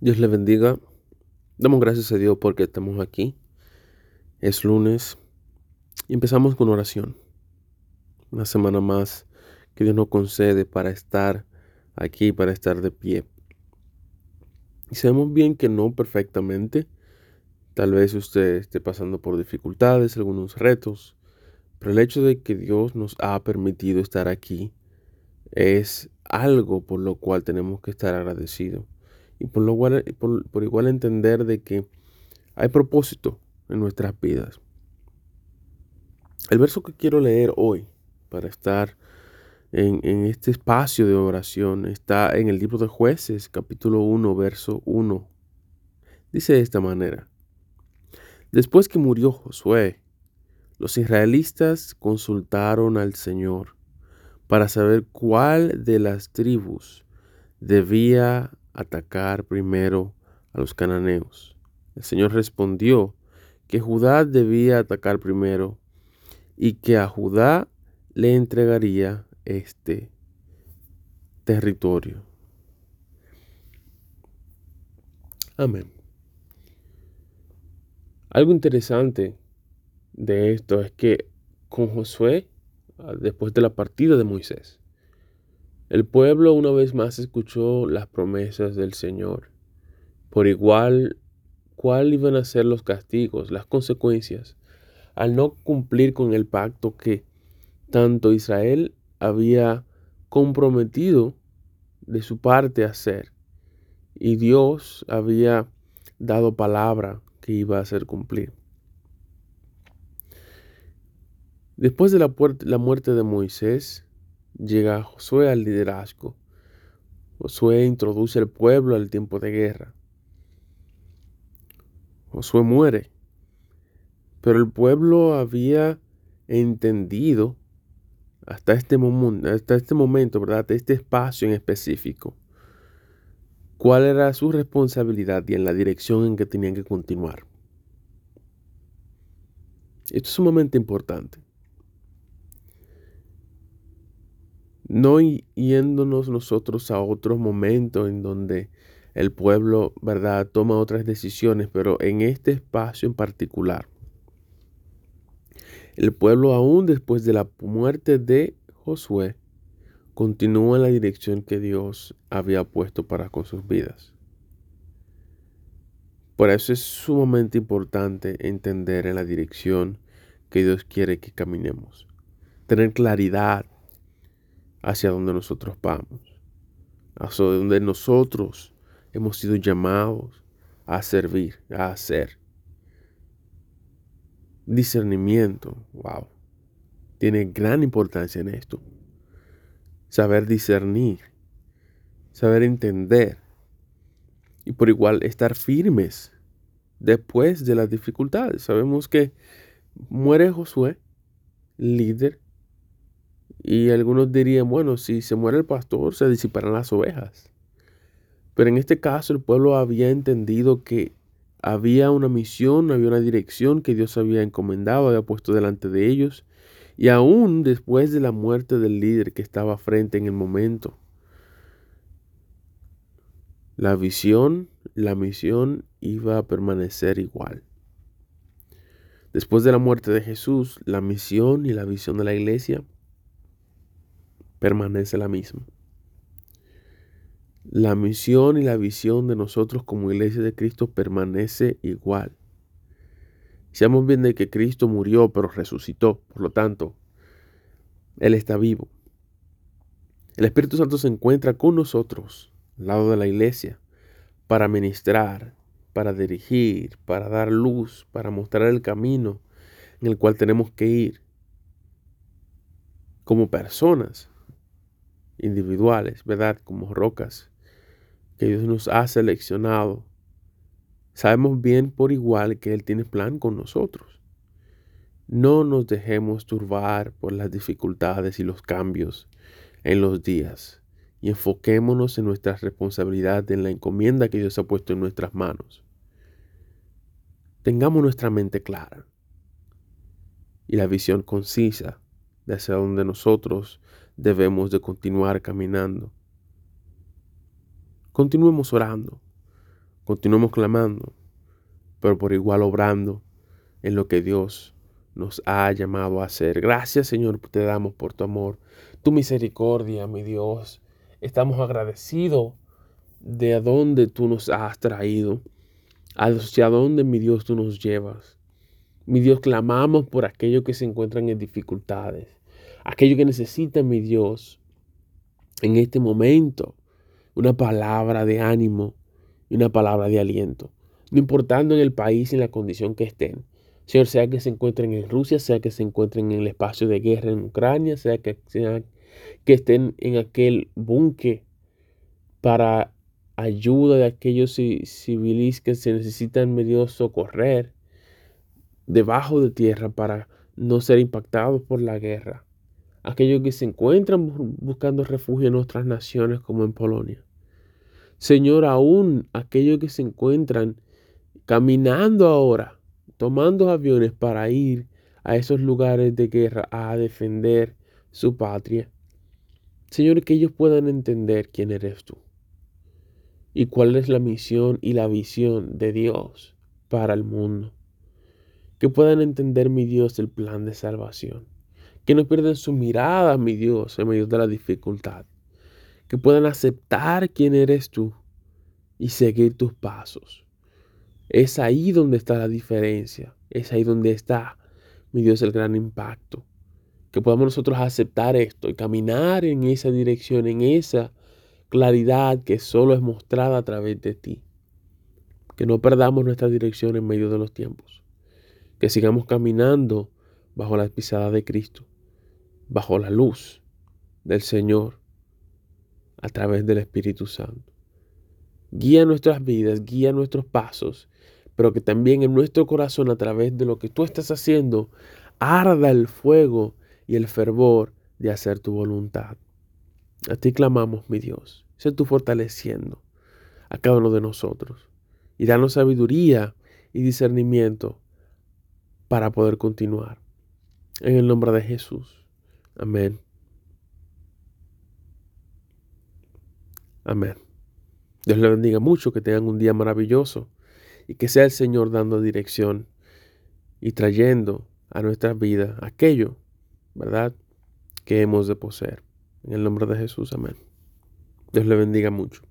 Dios le bendiga. Damos gracias a Dios porque estamos aquí. Es lunes y empezamos con oración. Una semana más que Dios nos concede para estar aquí, para estar de pie. Y sabemos bien que no perfectamente. Tal vez usted esté pasando por dificultades, algunos retos, pero el hecho de que Dios nos ha permitido estar aquí es algo por lo cual tenemos que estar agradecidos y por, lo igual, por, igual entender de que hay propósito en nuestras vidas. El verso que quiero leer hoy para estar en, en, este espacio de oración está en el libro de jueces, capítulo 1, verso 1. Dice de esta manera. Después que murió Josué, los israelitas consultaron al Señor para saber cuál de las tribus debía atacar primero a los cananeos. El Señor respondió que Judá debía atacar primero y que a Judá le entregaría este territorio. Amén. Algo interesante de esto es que con Josué, después de la partida de Moisés, el pueblo una vez más escuchó las promesas del Señor. Por igual, ¿cuál iban a ser los castigos, las consecuencias al no cumplir con el pacto que tanto Israel había comprometido de su parte a hacer? Y Dios había dado palabra que iba a hacer cumplir. Después de la, la muerte de Moisés, llega Josué al liderazgo. Josué introduce al pueblo al tiempo de guerra. Josué muere. Pero el pueblo había entendido hasta este, momento, hasta este momento, ¿verdad? Este espacio en específico. Cuál era su responsabilidad y en la dirección en que tenían que continuar. Esto es sumamente importante. No yéndonos nosotros a otros momentos en donde el pueblo, ¿verdad?, toma otras decisiones, pero en este espacio en particular. El pueblo aún después de la muerte de Josué continúa en la dirección que Dios había puesto para con sus vidas. Por eso es sumamente importante entender en la dirección que Dios quiere que caminemos. Tener claridad hacia donde nosotros vamos, hacia donde nosotros hemos sido llamados a servir, a hacer. Discernimiento, wow, tiene gran importancia en esto. Saber discernir, saber entender y por igual estar firmes después de las dificultades. Sabemos que muere Josué, líder, y algunos dirían, bueno, si se muere el pastor, se disiparán las ovejas. Pero en este caso el pueblo había entendido que había una misión, había una dirección que Dios había encomendado, había puesto delante de ellos. Y aún después de la muerte del líder que estaba frente en el momento, la visión, la misión iba a permanecer igual. Después de la muerte de Jesús, la misión y la visión de la iglesia permanece la misma. La misión y la visión de nosotros como iglesia de Cristo permanece igual. Seamos bien de que Cristo murió pero resucitó, por lo tanto, Él está vivo. El Espíritu Santo se encuentra con nosotros, al lado de la iglesia, para ministrar, para dirigir, para dar luz, para mostrar el camino en el cual tenemos que ir como personas individuales, ¿verdad? Como rocas que Dios nos ha seleccionado. Sabemos bien por igual que Él tiene plan con nosotros. No nos dejemos turbar por las dificultades y los cambios en los días y enfoquémonos en nuestra responsabilidad, en la encomienda que Dios ha puesto en nuestras manos. Tengamos nuestra mente clara y la visión concisa de hacia donde nosotros debemos de continuar caminando. Continuemos orando, continuemos clamando, pero por igual obrando en lo que Dios nos ha llamado a hacer. Gracias Señor, te damos por tu amor, tu misericordia, mi Dios. Estamos agradecidos de a dónde tú nos has traído, hacia dónde, mi Dios, tú nos llevas. Mi Dios, clamamos por aquellos que se encuentran en dificultades, aquellos que necesitan, mi Dios, en este momento, una palabra de ánimo y una palabra de aliento, no importando en el país y en la condición que estén. Señor, sea que se encuentren en Rusia, sea que se encuentren en el espacio de guerra en Ucrania, sea que, sea que estén en aquel búnker para ayuda de aquellos civiles que se necesitan medio socorrer debajo de tierra para no ser impactados por la guerra. Aquellos que se encuentran buscando refugio en otras naciones como en Polonia. Señor, aún aquellos que se encuentran caminando ahora, tomando aviones para ir a esos lugares de guerra a defender su patria. Señor, que ellos puedan entender quién eres tú y cuál es la misión y la visión de Dios para el mundo. Que puedan entender, mi Dios, el plan de salvación. Que no pierdan su mirada, mi Dios, en medio de la dificultad. Que puedan aceptar quién eres tú y seguir tus pasos. Es ahí donde está la diferencia. Es ahí donde está, mi Dios, el gran impacto. Que podamos nosotros aceptar esto y caminar en esa dirección, en esa claridad que solo es mostrada a través de ti. Que no perdamos nuestra dirección en medio de los tiempos. Que sigamos caminando bajo la pisada de Cristo, bajo la luz del Señor, a través del Espíritu Santo. Guía nuestras vidas, guía nuestros pasos, pero que también en nuestro corazón, a través de lo que tú estás haciendo, arda el fuego y el fervor de hacer tu voluntad. A ti clamamos, mi Dios. Sé tú fortaleciendo a cada uno de nosotros. Y danos sabiduría y discernimiento para poder continuar. En el nombre de Jesús. Amén. Amén. Dios le bendiga mucho, que tengan un día maravilloso y que sea el Señor dando dirección y trayendo a nuestras vidas aquello, ¿verdad?, que hemos de poseer. En el nombre de Jesús, amén. Dios le bendiga mucho.